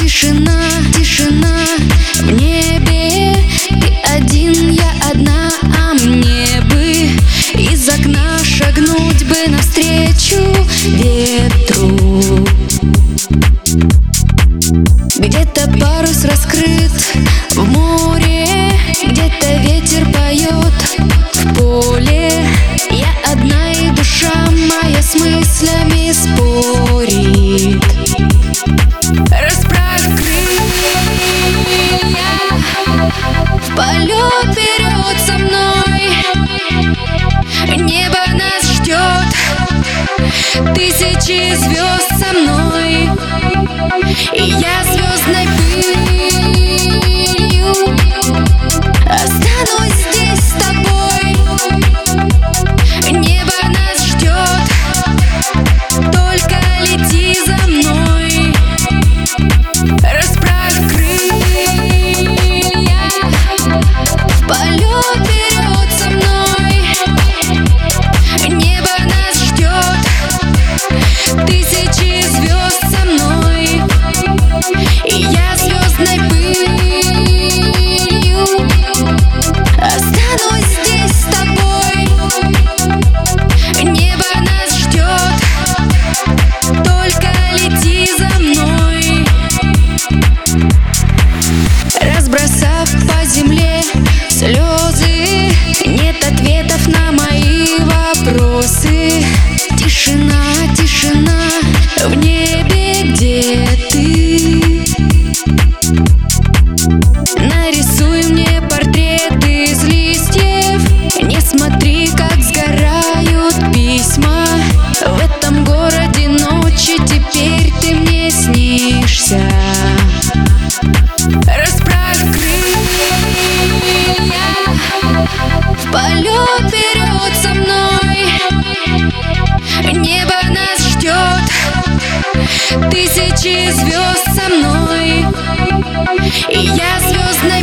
Тишина, тишина в небе. Ты один, я одна, а мне бы Из окна шагнуть бы навстречу ветру. Где-то парус раскрыт в море Где-то ветер поет в поле. Я одна и душа моя с мыслями спорит. Расправь крылья В полет вперед со мной. Небо нас ждет Тысячи звезд со мной. И я звездной пыль Слезы, нет ответов на мои вопросы. Тишина, тишина в небе, где ты? Нарисуй мне портрет из листьев. Не смотри, как сгорают письма. В этом городе ночи теперь ты мне снишься. В полет вперед со мной. Небо нас ждет. Тысячи звезд со мной. И я звездная